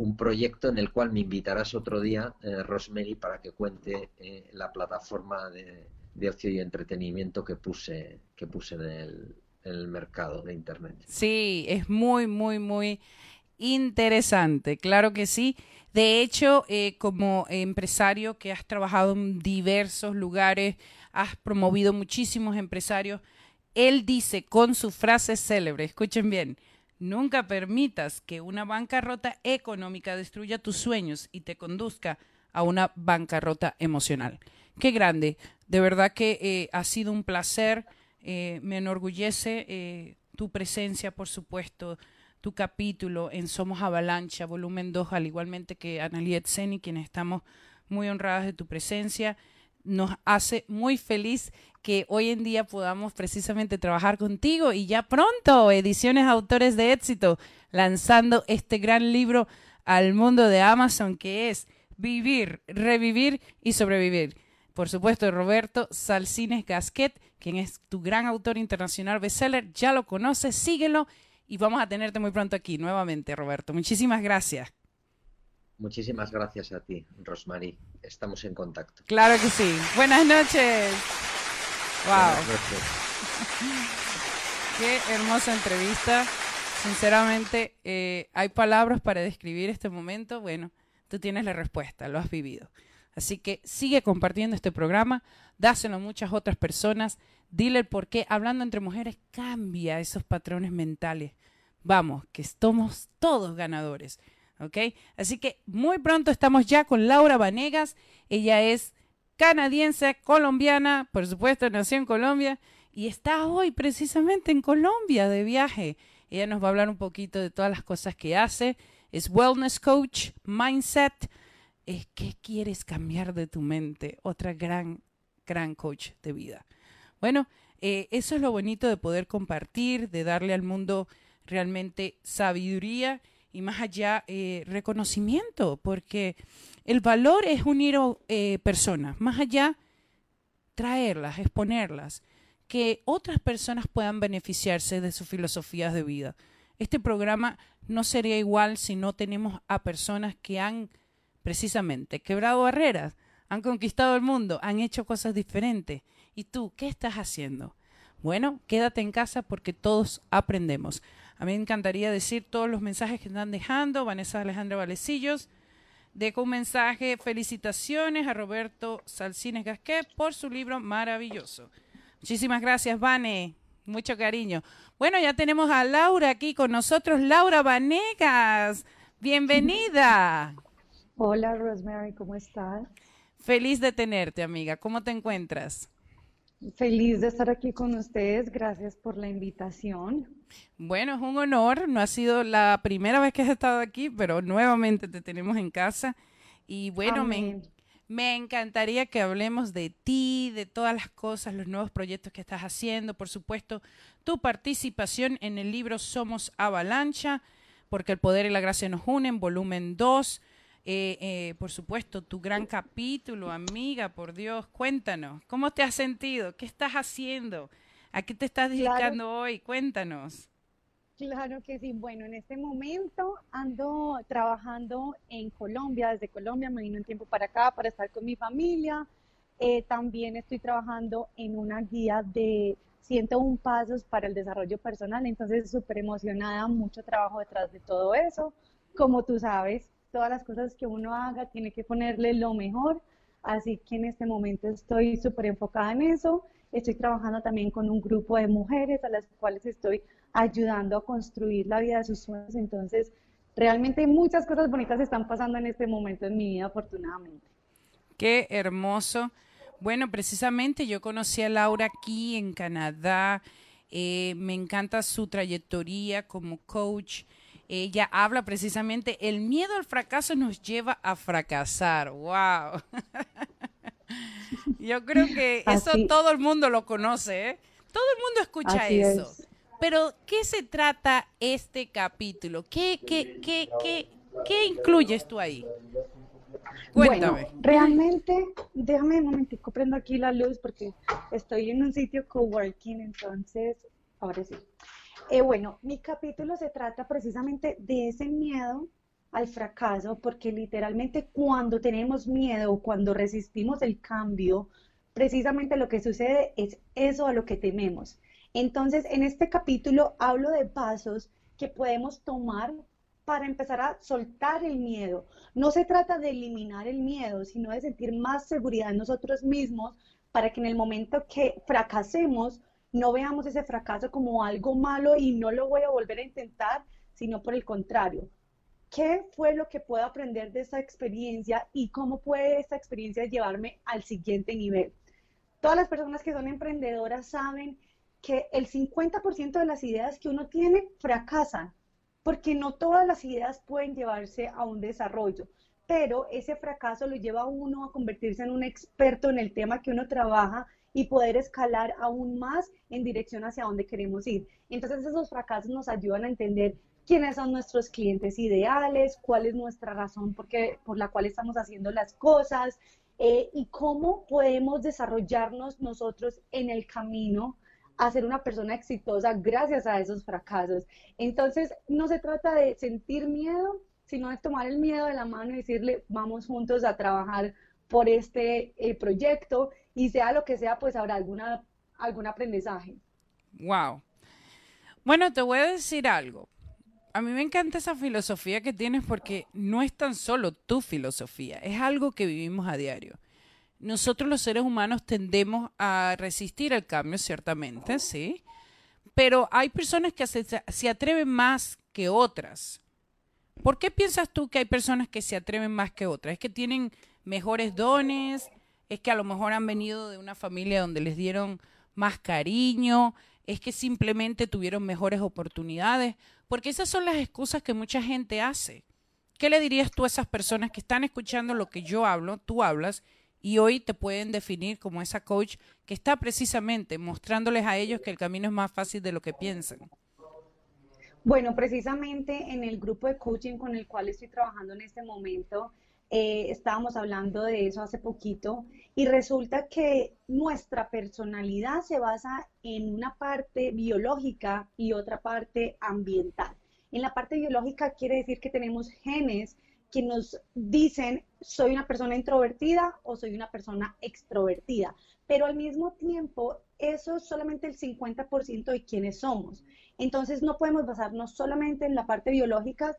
un proyecto en el cual me invitarás otro día, eh, Rosemary, para que cuente la plataforma de, de ocio y entretenimiento que puse, que puse en el, el mercado de Internet. Sí, es muy, muy, muy interesante, claro que sí. De hecho, eh, como empresario que has trabajado en diversos lugares, has promovido muchísimos empresarios, él dice con su frase célebre, escuchen bien, nunca permitas que una bancarrota económica destruya tus sueños y te conduzca a una bancarrota emocional. Qué grande. De verdad que eh, ha sido un placer. Eh, me enorgullece tu presencia, por supuesto, tu capítulo en Somos Avalancha, volumen 2, al igualmente que Analiet Seni, quienes estamos muy honradas de tu presencia. Nos hace muy feliz que hoy en día podamos precisamente trabajar contigo y ya pronto, Ediciones Autores de Éxito, lanzando este gran libro al mundo de Amazon que es Vivir, Revivir y Sobrevivir por supuesto, Roberto Salcines Gasquet, quien es tu gran autor internacional bestseller. Ya lo conoces, síguelo y vamos a tenerte muy pronto aquí nuevamente, Roberto. Muchísimas gracias. Muchísimas gracias a ti, Rosmarie. Estamos en contacto. Claro que sí. Buenas noches. Wow. Qué hermosa entrevista. Sinceramente, eh, hay palabras para describir este momento. Bueno, tú tienes la respuesta, lo has vivido. Así que sigue compartiendo este programa, dáselo a muchas otras personas, dile por qué hablando entre mujeres cambia esos patrones mentales. Vamos, que estamos todos ganadores. ¿Ok? Así que muy pronto estamos ya con Laura Vanegas. Ella es canadiense, colombiana, por supuesto, nació en Colombia y está hoy precisamente en Colombia de viaje. Ella nos va a hablar un poquito de todas las cosas que hace. Es wellness coach, mindset. ¿Qué quieres cambiar de tu mente? Otra gran, gran coach de vida. Bueno, eh, eso es lo bonito de poder compartir, de darle al mundo realmente sabiduría y más allá eh, reconocimiento, porque el valor es unir eh, personas, más allá traerlas, exponerlas, que otras personas puedan beneficiarse de sus filosofías de vida. Este programa no sería igual si no tenemos a personas que han precisamente quebrado barreras, han conquistado el mundo, han hecho cosas diferentes. ¿Y tú qué estás haciendo? Bueno, quédate en casa porque todos aprendemos. A mí me encantaría decir todos los mensajes que están dejando. Vanessa Alejandra Valecillos. Dejo un mensaje, felicitaciones a Roberto Salcines Gasquet por su libro maravilloso. Muchísimas gracias, Vane. Mucho cariño. Bueno, ya tenemos a Laura aquí con nosotros. Laura Vanegas, bienvenida. Hola, Rosemary, ¿cómo estás? Feliz de tenerte, amiga. ¿Cómo te encuentras? Feliz de estar aquí con ustedes. Gracias por la invitación. Bueno, es un honor. No ha sido la primera vez que has estado aquí, pero nuevamente te tenemos en casa. Y bueno, me, me, encantaría que hablemos de ti, de todas las cosas, los nuevos proyectos que estás haciendo. Por supuesto, tu participación en el libro Somos Avalancha, porque el poder y la gracia nos unen, volumen 2 eh, eh, por supuesto, tu gran capítulo, amiga, por Dios, cuéntanos, ¿cómo te has sentido? ¿Qué estás haciendo? ¿A qué te estás dedicando hoy? Cuéntanos. Claro que sí. Bueno, en este momento ando trabajando en Colombia, desde Colombia me vino un tiempo para acá para estar con mi familia. Eh, también estoy trabajando en una guía de 101 pasos para el desarrollo personal, entonces súper emocionada, mucho trabajo detrás de todo eso. Como tú sabes, todas las cosas que uno haga tiene que ponerle lo mejor, así que en este momento estoy súper enfocada en eso. Estoy trabajando también con un grupo de mujeres a las cuales estoy ayudando a construir la vida de sus sueños, entonces realmente muchas cosas bonitas están pasando en este momento en mi vida, afortunadamente. Qué hermoso. Bueno, precisamente yo conocí a Laura aquí en Canadá. Eh, me encanta su trayectoria como coach ella habla precisamente, el miedo al fracaso nos lleva a fracasar. ¡Wow! Yo creo que eso todo el mundo lo conoce, ¿eh? Todo el mundo escucha eso. Pero, ¿qué se trata este capítulo? ¿Qué, qué, qué, qué, qué incluyes tú ahí? Cuéntame. Bueno, realmente, déjame un momentico, prendo aquí la luz porque estoy en un sitio coworking, entonces, ahora sí. Eh, bueno, mi capítulo se trata precisamente de ese miedo al fracaso, porque literalmente cuando tenemos miedo, cuando resistimos el cambio, precisamente lo que sucede es eso a lo que tememos. Entonces, en este capítulo hablo de pasos que podemos tomar para empezar a soltar el miedo. No se trata de eliminar el miedo, sino de sentir más seguridad en nosotros mismos para que en el momento que fracasemos no veamos ese fracaso como algo malo y no lo voy a volver a intentar, sino por el contrario. ¿Qué fue lo que puedo aprender de esa experiencia y cómo puede esta experiencia llevarme al siguiente nivel? Todas las personas que son emprendedoras saben que el 50% de las ideas que uno tiene fracasan, porque no todas las ideas pueden llevarse a un desarrollo, pero ese fracaso lo lleva a uno a convertirse en un experto en el tema que uno trabaja y poder escalar aún más en dirección hacia donde queremos ir. Entonces esos fracasos nos ayudan a entender quiénes son nuestros clientes ideales, cuál es nuestra razón por, por la cual estamos haciendo las cosas eh, y cómo podemos desarrollarnos nosotros en el camino a ser una persona exitosa gracias a esos fracasos. Entonces, no se trata de sentir miedo, sino de tomar el miedo de la mano y decirle, vamos juntos a trabajar por este eh, proyecto y sea lo que sea, pues habrá alguna, algún aprendizaje. Wow. Bueno, te voy a decir algo. A mí me encanta esa filosofía que tienes porque no es tan solo tu filosofía, es algo que vivimos a diario. Nosotros los seres humanos tendemos a resistir el cambio, ciertamente, sí, pero hay personas que se, se atreven más que otras. ¿Por qué piensas tú que hay personas que se atreven más que otras? ¿Es que tienen mejores dones? ¿Es que a lo mejor han venido de una familia donde les dieron más cariño? ¿Es que simplemente tuvieron mejores oportunidades? Porque esas son las excusas que mucha gente hace. ¿Qué le dirías tú a esas personas que están escuchando lo que yo hablo, tú hablas, y hoy te pueden definir como esa coach que está precisamente mostrándoles a ellos que el camino es más fácil de lo que piensan? Bueno, precisamente en el grupo de coaching con el cual estoy trabajando en este momento, eh, estábamos hablando de eso hace poquito y resulta que nuestra personalidad se basa en una parte biológica y otra parte ambiental. En la parte biológica quiere decir que tenemos genes que nos dicen soy una persona introvertida o soy una persona extrovertida, pero al mismo tiempo eso es solamente el 50% de quienes somos. Entonces no podemos basarnos solamente en la parte biológica,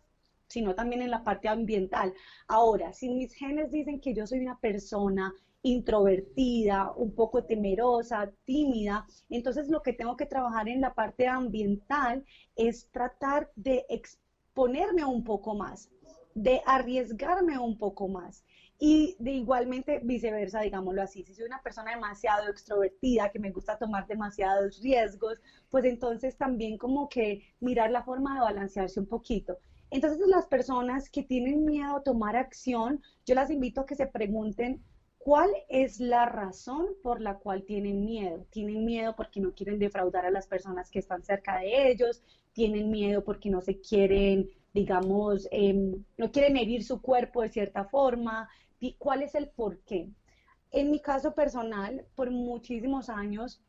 sino también en la parte ambiental. Ahora, si mis genes dicen que yo soy una persona introvertida, un poco temerosa, tímida, entonces lo que tengo que trabajar en la parte ambiental es tratar de exponerme un poco más, de arriesgarme un poco más. Y de igualmente viceversa, digámoslo así, si soy una persona demasiado extrovertida, que me gusta tomar demasiados riesgos, pues entonces también como que mirar la forma de balancearse un poquito. Entonces las personas que tienen miedo a tomar acción, yo las invito a que se pregunten cuál es la razón por la cual tienen miedo. Tienen miedo porque no quieren defraudar a las personas que están cerca de ellos, tienen miedo porque no se quieren digamos, em, no quieren herir su cuerpo de cierta forma, ¿Cuál es el por qué? En mi caso personal, por muchísimos años,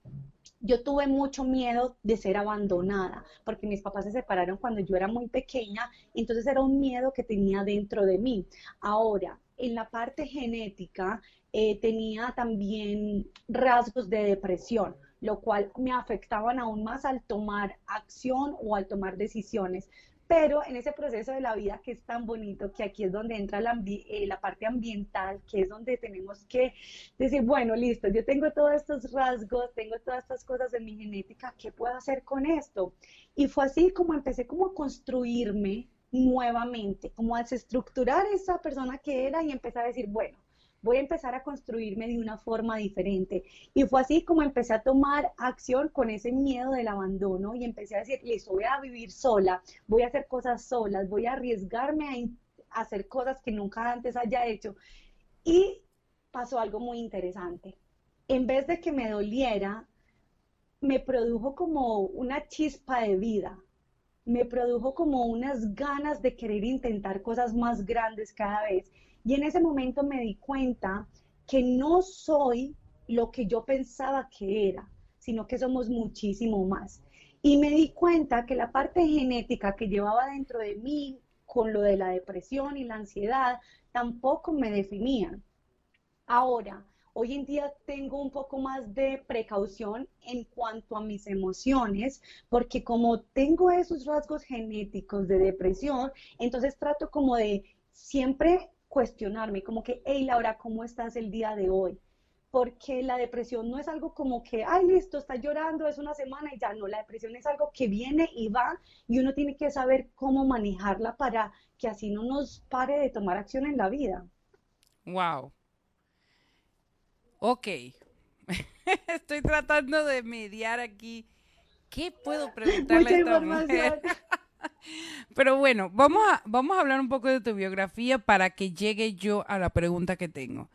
yo tuve mucho miedo de ser abandonada, porque mis papás se separaron cuando yo era muy pequeña, entonces era un miedo que tenía dentro de mí. Ahora, en la parte genética, eh, tenía también rasgos de depresión, lo cual me afectaban aún más al tomar acción o al tomar decisiones pero en ese proceso de la vida que es tan bonito, que aquí es donde entra la, eh, la, parte ambiental, que es donde tenemos que decir, bueno, listo, yo tengo todos estos rasgos, tengo todas estas cosas en mi genética, ¿qué puedo hacer con esto? Y fue así como empecé como a construirme nuevamente, como a desestructurar esa persona que era y empezar a decir, bueno, voy a empezar a construirme de una forma diferente. Y fue así como empecé a tomar acción con ese miedo del abandono y empecé a decir, listo, voy a vivir sola, voy a hacer cosas solas, voy a arriesgarme a, hacer cosas que nunca antes haya hecho. Y pasó algo muy interesante. En vez de que me doliera, me produjo como una chispa de vida, me produjo como unas ganas de querer intentar cosas más grandes cada vez. Y en ese momento me di cuenta que no soy lo que yo pensaba que era, sino que somos muchísimo más. Y me di cuenta que la parte genética que llevaba dentro de mí con lo de la depresión y la ansiedad tampoco me definían. Ahora, hoy en día tengo un poco más de precaución en cuanto a mis emociones, porque como tengo esos rasgos genéticos de depresión, entonces trato como de siempre cuestionarme, como que, hey Laura, ¿cómo estás el día de hoy? Porque la depresión no es algo como que, ay, listo, está llorando, es una semana y ya no, la depresión es algo que viene y va y uno tiene que saber cómo manejarla para que así no nos pare de tomar acción en la vida. Wow. Ok. Estoy tratando de mediar aquí. ¿Qué puedo preguntarle a esta Pero bueno, vamos a, vamos a hablar un poco de tu biografía para que llegue yo a la pregunta que tengo.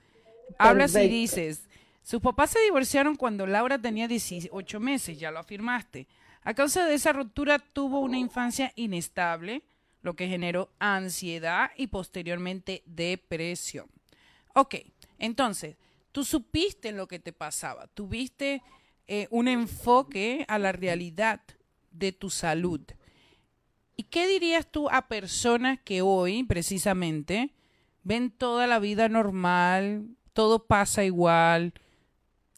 Hablas y dices, sus papás se divorciaron cuando Laura tenía 18 meses, ya lo afirmaste. A causa de esa ruptura tuvo una infancia inestable, lo que generó ansiedad y posteriormente depresión. Ok, entonces, tú supiste lo que te pasaba, tuviste eh, un enfoque a la realidad de tu salud. ¿Y qué dirías tú a personas que hoy, precisamente, ven toda la vida normal, todo pasa igual,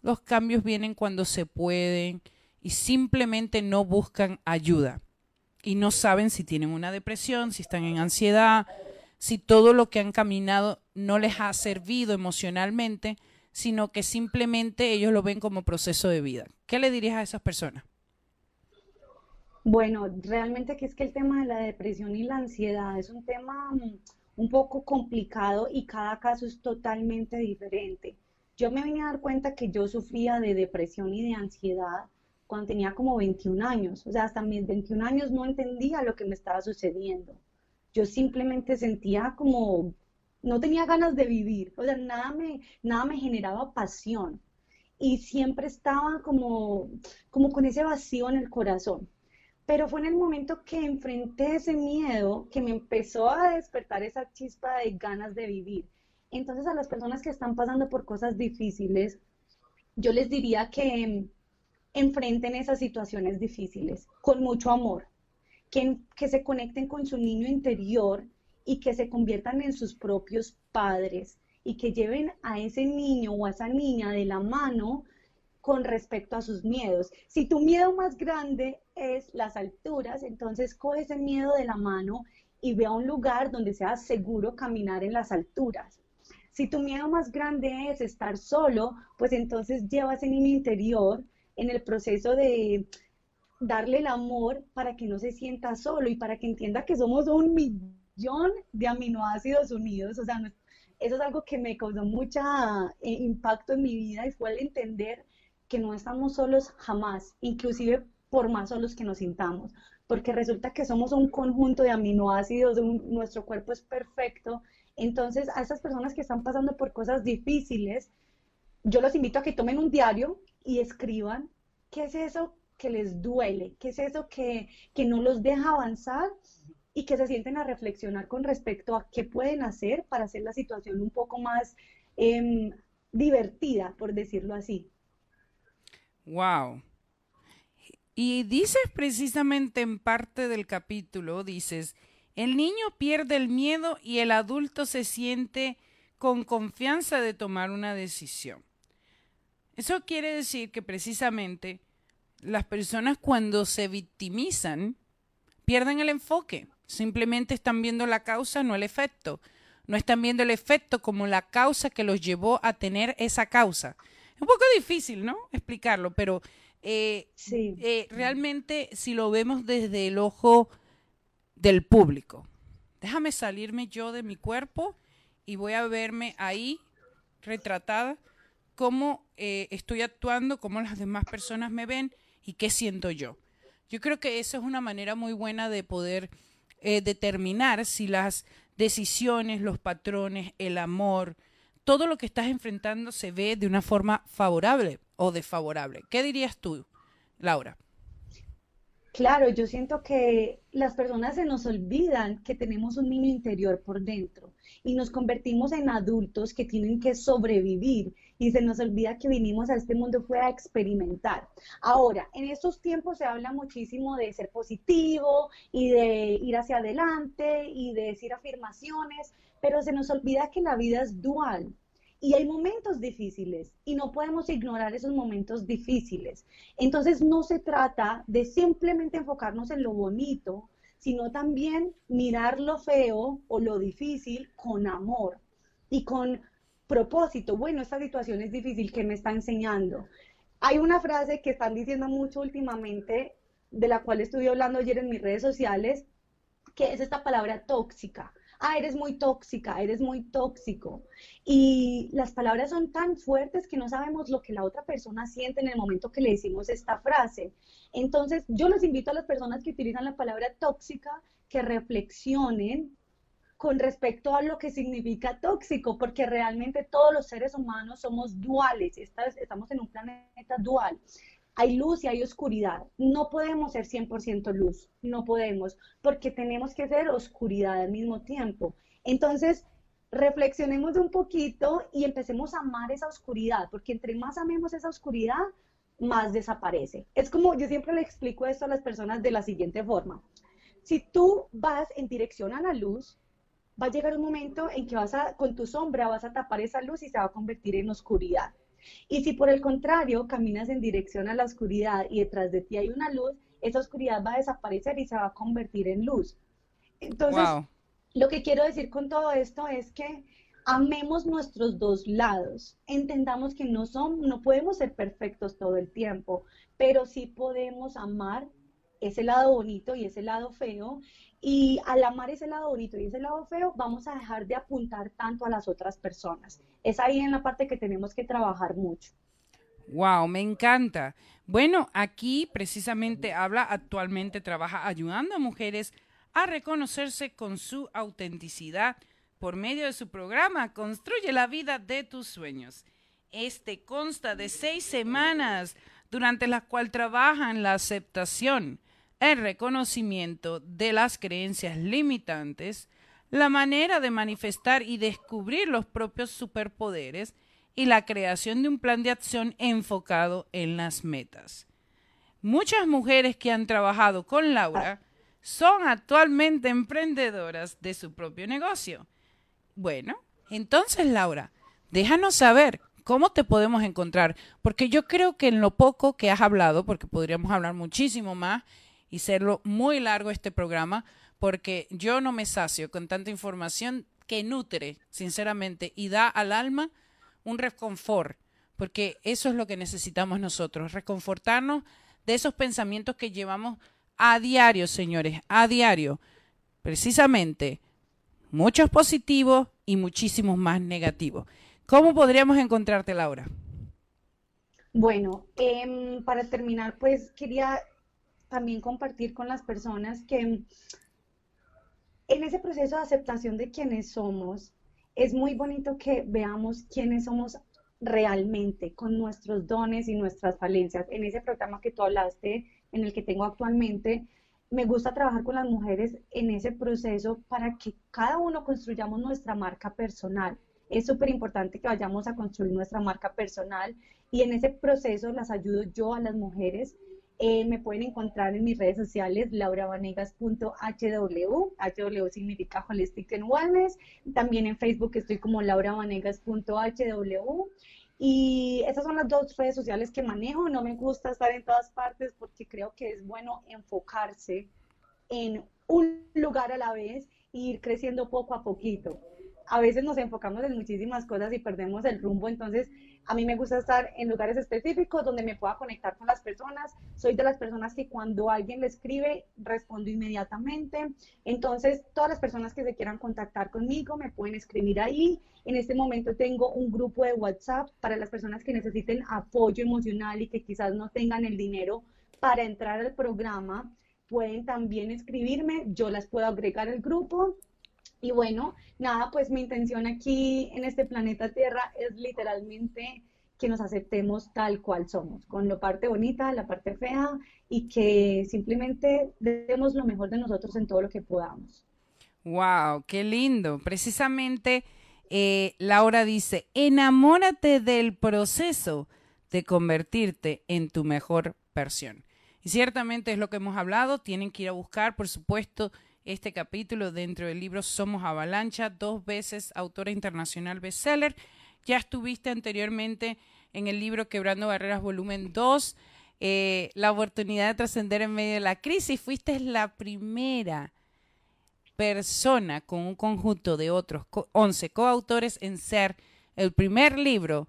los cambios vienen cuando se pueden y simplemente no buscan ayuda? Y no saben si tienen una depresión, si están en ansiedad, si todo lo que han caminado no les ha servido emocionalmente, sino que simplemente ellos lo ven como proceso de vida. ¿Qué le dirías a esas personas? Bueno, realmente que es que el tema de la depresión y la ansiedad es un tema mm, un poco complicado y cada caso es totalmente diferente. Yo me vine a dar cuenta que yo sufría de depresión y de ansiedad cuando tenía como 21 años. O sea, hasta mis 21 años no entendía lo que me estaba sucediendo. Yo simplemente sentía como, no tenía ganas de vivir. O sea, nada me, nada me generaba pasión. Y siempre estaba como, como con ese vacío en el corazón. Pero fue en el momento que enfrenté ese miedo que me empezó a despertar esa chispa de ganas de vivir. Entonces a las personas que están pasando por cosas difíciles, yo les diría que enfrenten esas situaciones difíciles con mucho amor, que, que se conecten con su niño interior y que se conviertan en sus propios padres y que lleven a ese niño o a esa niña de la mano con respecto a sus miedos. Si tu miedo más grande es las alturas, entonces coge ese miedo de la mano y ve a un lugar donde sea seguro caminar en las alturas. Si tu miedo más grande es estar solo, pues entonces lleva a ese niño interior en el proceso de darle el amor para que no se sienta solo y para que entienda que somos un millón de aminoácidos unidos. O sea, eso es algo que me causó mucho eh, impacto en mi vida y fue el entender que no estamos solos jamás, inclusive por más solos que nos sintamos, porque resulta que somos un conjunto de aminoácidos, nuestro cuerpo es perfecto. Entonces, a esas personas que están pasando por cosas difíciles, yo los invito a que tomen un diario y escriban qué es eso que les duele, qué es eso que, no los deja avanzar y que se sienten a reflexionar con respecto a qué pueden hacer para hacer la situación un poco más em, divertida, por decirlo así. Wow. Y dices precisamente en parte del capítulo, dices, el niño pierde el miedo y el adulto se siente con confianza de tomar una decisión. Eso quiere decir que precisamente las personas cuando se victimizan pierden el enfoque. Simplemente están viendo la causa, no el efecto. No están viendo el efecto como la causa que los llevó a tener esa causa. Un poco difícil, ¿no? Explicarlo, pero eh, eh, realmente si lo vemos desde el ojo del público, déjame salirme yo de mi cuerpo y voy a verme ahí retratada cómo eh, estoy actuando, cómo las demás personas me ven y qué siento yo. Yo creo que esa es una manera muy buena de poder eh, determinar si las decisiones, los patrones, el amor, todo lo que estás enfrentando se ve de una forma favorable o desfavorable. ¿Qué dirías tú, Laura? Claro, yo siento que las personas se nos olvidan que tenemos un niño interior por dentro y nos convertimos en adultos que tienen que sobrevivir y se nos olvida que vinimos a este mundo fue a experimentar. Ahora, en estos tiempos se habla muchísimo de ser positivo y de ir hacia adelante y de decir afirmaciones, pero se nos olvida que la vida es dual. Y hay momentos difíciles y no podemos ignorar esos momentos difíciles. Entonces no se trata de simplemente enfocarnos en lo bonito, sino también mirar lo feo o lo difícil con amor y con propósito. Bueno, esta situación es difícil, ¿qué me está enseñando? Hay una frase que están diciendo mucho últimamente, de la cual estuve hablando ayer en mis redes sociales, que es esta palabra tóxica ah, eres muy tóxica, eres muy tóxico. Y las palabras son tan fuertes que no sabemos lo que la otra persona siente en el momento que le decimos esta frase. Entonces, yo les invito a las personas que utilizan la palabra tóxica que reflexionen con respecto a lo que significa tóxico, porque realmente todos los seres humanos somos duales, estamos en un planeta dual hay luz y hay oscuridad. No podemos ser 100% luz, no podemos, porque tenemos que ser oscuridad al mismo tiempo. Entonces, reflexionemos un poquito y empecemos a amar esa oscuridad, porque entre más amemos esa oscuridad, más desaparece. Es como yo siempre le explico esto a las personas de la siguiente forma. Si tú vas en dirección a la luz, va a llegar un momento en que vas a, con tu sombra vas a tapar esa luz y se va a convertir en oscuridad. Y si por el contrario caminas en dirección a la oscuridad y detrás de ti hay una luz, esa oscuridad va a desaparecer y se va a convertir en luz. Entonces, lo que quiero decir con todo esto es que amemos nuestros dos lados, entendamos que no son, no podemos ser perfectos todo el tiempo, pero sí podemos amar ese lado bonito y ese lado feo. Y al amar ese lado bonito y ese lado feo, vamos a dejar de apuntar tanto a las otras personas. Es ahí en la parte que tenemos que trabajar mucho. Wow, me encanta. Bueno, aquí precisamente habla, actualmente trabaja ayudando a mujeres a reconocerse con su autenticidad por medio de su programa Construye la vida de tus sueños. Este consta de seis semanas durante las cuales trabajan la aceptación, el reconocimiento de las creencias limitantes, la manera de manifestar y descubrir los propios superpoderes y la creación de un plan de acción enfocado en las metas. Muchas mujeres que han trabajado con Laura son actualmente emprendedoras de su propio negocio. Bueno, entonces Laura, déjanos saber cómo te podemos encontrar, porque yo creo que en lo poco que has hablado, porque podríamos hablar muchísimo más y serlo muy largo este programa, porque yo no me sacio con tanta información que nutre, sinceramente, y da al alma un reconfort, porque eso es lo que necesitamos nosotros, reconfortarnos de esos pensamientos que llevamos a diario, señores, a diario. Precisamente, muchos positivos y muchísimos más negativos. ¿Cómo podríamos encontrarte, Laura? Bueno, em, para terminar, pues quería también compartir con las personas que en ese proceso de aceptación de quienes somos, es muy bonito que veamos quiénes somos realmente con nuestros dones y nuestras falencias. En ese programa que tú hablaste, en el que tengo actualmente, me gusta trabajar con las mujeres en ese proceso para que cada uno construyamos nuestra marca personal. Es súper importante que vayamos a construir nuestra marca personal y en ese proceso las ayudo yo a las mujeres. Eh, me pueden encontrar en mis redes sociales, lauravanegas.hw, HW significa Holistic and Wellness. También en Facebook estoy como lauravanegas.hw. Y esas son las dos redes sociales que manejo. No me gusta estar en todas partes porque creo que es bueno enfocarse en un lugar a la vez e ir creciendo poco a poquito a veces nos enfocamos en muchísimas cosas y perdemos el rumbo, entonces a mí me gusta estar en lugares específicos donde me pueda conectar con las personas. Soy de las personas que cuando alguien le escribe, respondo inmediatamente. Entonces, todas las personas que se quieran contactar conmigo me pueden escribir ahí. En este momento tengo un grupo de WhatsApp para las personas que necesiten apoyo emocional y que quizás no tengan el dinero para entrar al programa. Pueden también escribirme, yo las puedo agregar al grupo y bueno, nada, pues mi intención aquí en este planeta Tierra es literalmente que nos aceptemos tal cual somos, con la parte bonita, la parte fea y que simplemente demos lo mejor de nosotros en todo lo que podamos. Wow, qué lindo. Precisamente eh, Laura dice, enamórate del proceso de convertirte en tu mejor versión. Y ciertamente es lo que hemos hablado, tienen que ir a buscar, por supuesto, este capítulo dentro del libro Somos Avalancha, dos veces autora internacional bestseller. Ya estuviste anteriormente en el libro Quebrando Barreras, volumen 2, eh, la oportunidad de trascender en medio de la crisis. Fuiste la primera persona con un conjunto de otros 11 coautores en ser el primer libro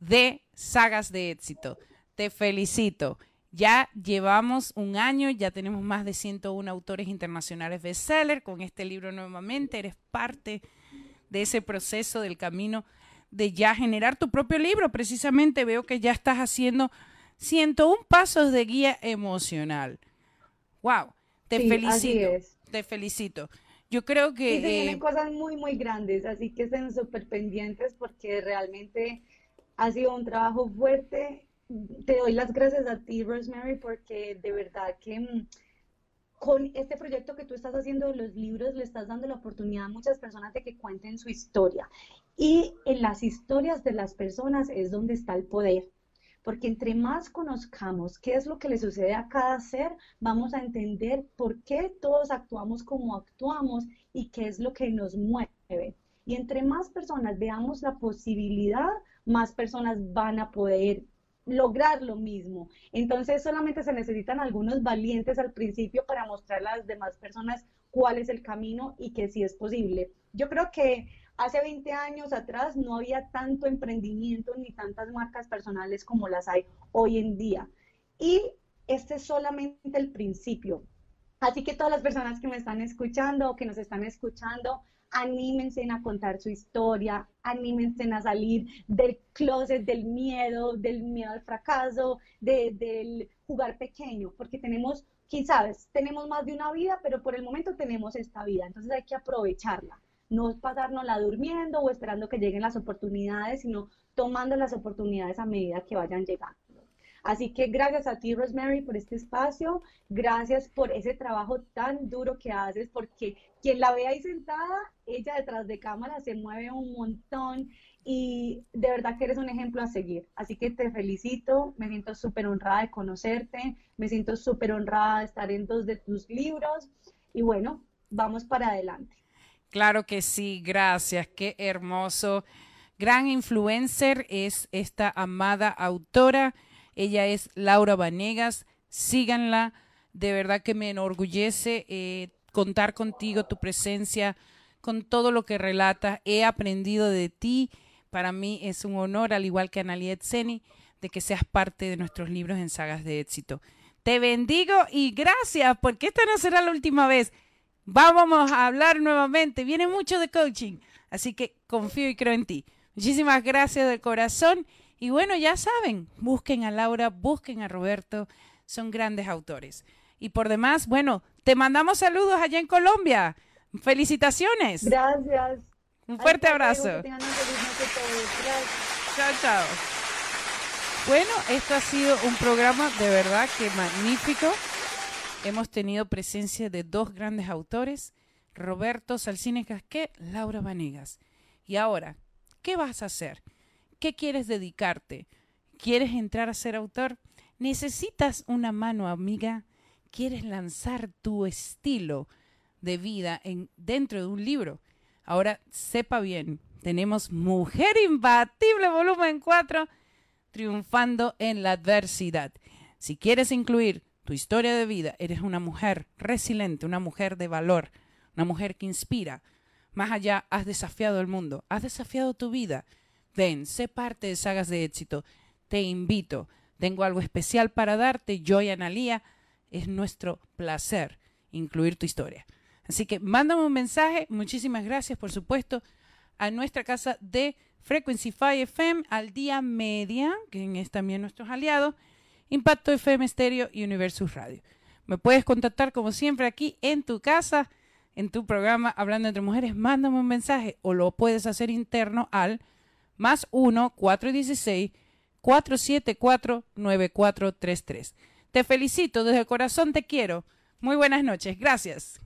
de sagas de éxito. Te felicito. Ya llevamos un año, ya tenemos más de 101 autores internacionales bestseller. Con este libro nuevamente eres parte de ese proceso del camino de ya generar tu propio libro. Precisamente veo que ya estás haciendo 101 pasos de guía emocional. ¡Wow! Te felicito. Te felicito. Yo creo que... Y se eh, cosas muy, muy grandes, así que estén súper pendientes porque realmente ha sido un trabajo fuerte te doy las gracias a ti, Rosemary, porque de verdad que mm, con este proyecto que tú estás haciendo de los libros le estás dando la oportunidad a muchas personas de que cuenten su historia. Y en las historias de las personas es donde está el poder. Porque entre más conozcamos qué es lo que le sucede a cada ser, vamos a entender por qué todos actuamos como actuamos y qué es lo que nos mueve. Y entre más personas veamos la posibilidad, más personas van a poder lograr lo mismo. Entonces solamente se necesitan algunos valientes al principio para mostrar a las demás personas cuál es el camino y que sí es posible. Yo creo que hace 20 años atrás no había tanto emprendimiento ni tantas marcas personales como las hay hoy en día. Y este es solamente el principio. Así que todas las personas que me están escuchando o que nos están escuchando, anímense a contar su historia, anímense a salir del closet, del miedo, del miedo al fracaso, del jugar pequeño, porque tenemos, quién sabes, tenemos más de una vida, pero por el momento tenemos esta vida, entonces hay que aprovecharla, no pasárnosla durmiendo o esperando que lleguen las oportunidades, sino tomando las oportunidades a medida que vayan llegando. Así que gracias a ti, Rosemary, por este espacio. Gracias por ese trabajo tan duro que haces, porque quien la ve ahí sentada, ella detrás de cámara se mueve un montón y de verdad que eres un ejemplo a seguir. Así que te felicito, me siento súper honrada de conocerte, me siento súper honrada de estar en dos de tus libros y bueno, vamos para adelante. Claro que sí, gracias, qué hermoso. Gran influencer es esta amada autora ella es Laura Vanegas. Síganla. De verdad que me enorgullece eh, contar contigo, tu presencia, con todo lo que relata. He aprendido de ti. Para mí es un honor, al igual que a Analiet Seni, de que seas parte de nuestros libros en sagas de éxito. Te bendigo y gracias, porque esta no será la última vez. Vamos a hablar nuevamente. Viene mucho de coaching, así que confío y creo en ti. Muchísimas gracias de corazón y bueno, ya saben, busquen a Laura, busquen a Roberto, son grandes autores. Y por demás, bueno, te mandamos saludos allá en Colombia. Felicitaciones. Gracias. Un fuerte abrazo. Chao, chao. Bueno, esto ha sido un programa de verdad que magnífico. Hemos tenido presencia de dos grandes autores, Roberto Salcine Casquet, Laura Vanegas. Y ahora, ¿qué vas a hacer? Qué quieres dedicarte? ¿Quieres entrar a ser autor? ¿Necesitas una mano amiga? ¿Quieres lanzar tu estilo de vida en, dentro de un libro? Ahora sepa bien, tenemos Mujer Imbatible Volumen 4, triunfando en la adversidad. Si quieres incluir tu historia de vida, eres una mujer resiliente, una mujer de valor, una mujer que inspira. Más allá, has desafiado el mundo, has desafiado tu vida Ven, sé parte de Sagas de Éxito. Te invito. Tengo algo especial para darte. Yo y Analía. Es nuestro placer incluir tu historia. Así que mándame un mensaje. Muchísimas gracias, por supuesto, a nuestra casa de Frequency 5 FM, al día media, que es también nuestros aliados, Impacto FM Stereo y Universus Radio. Me puedes contactar como siempre aquí en tu casa, en tu programa Hablando entre Mujeres. Mándame un mensaje o lo puedes hacer interno al más 1-416-474-9433. Te felicito, desde el corazón te quiero. Muy buenas noches, gracias.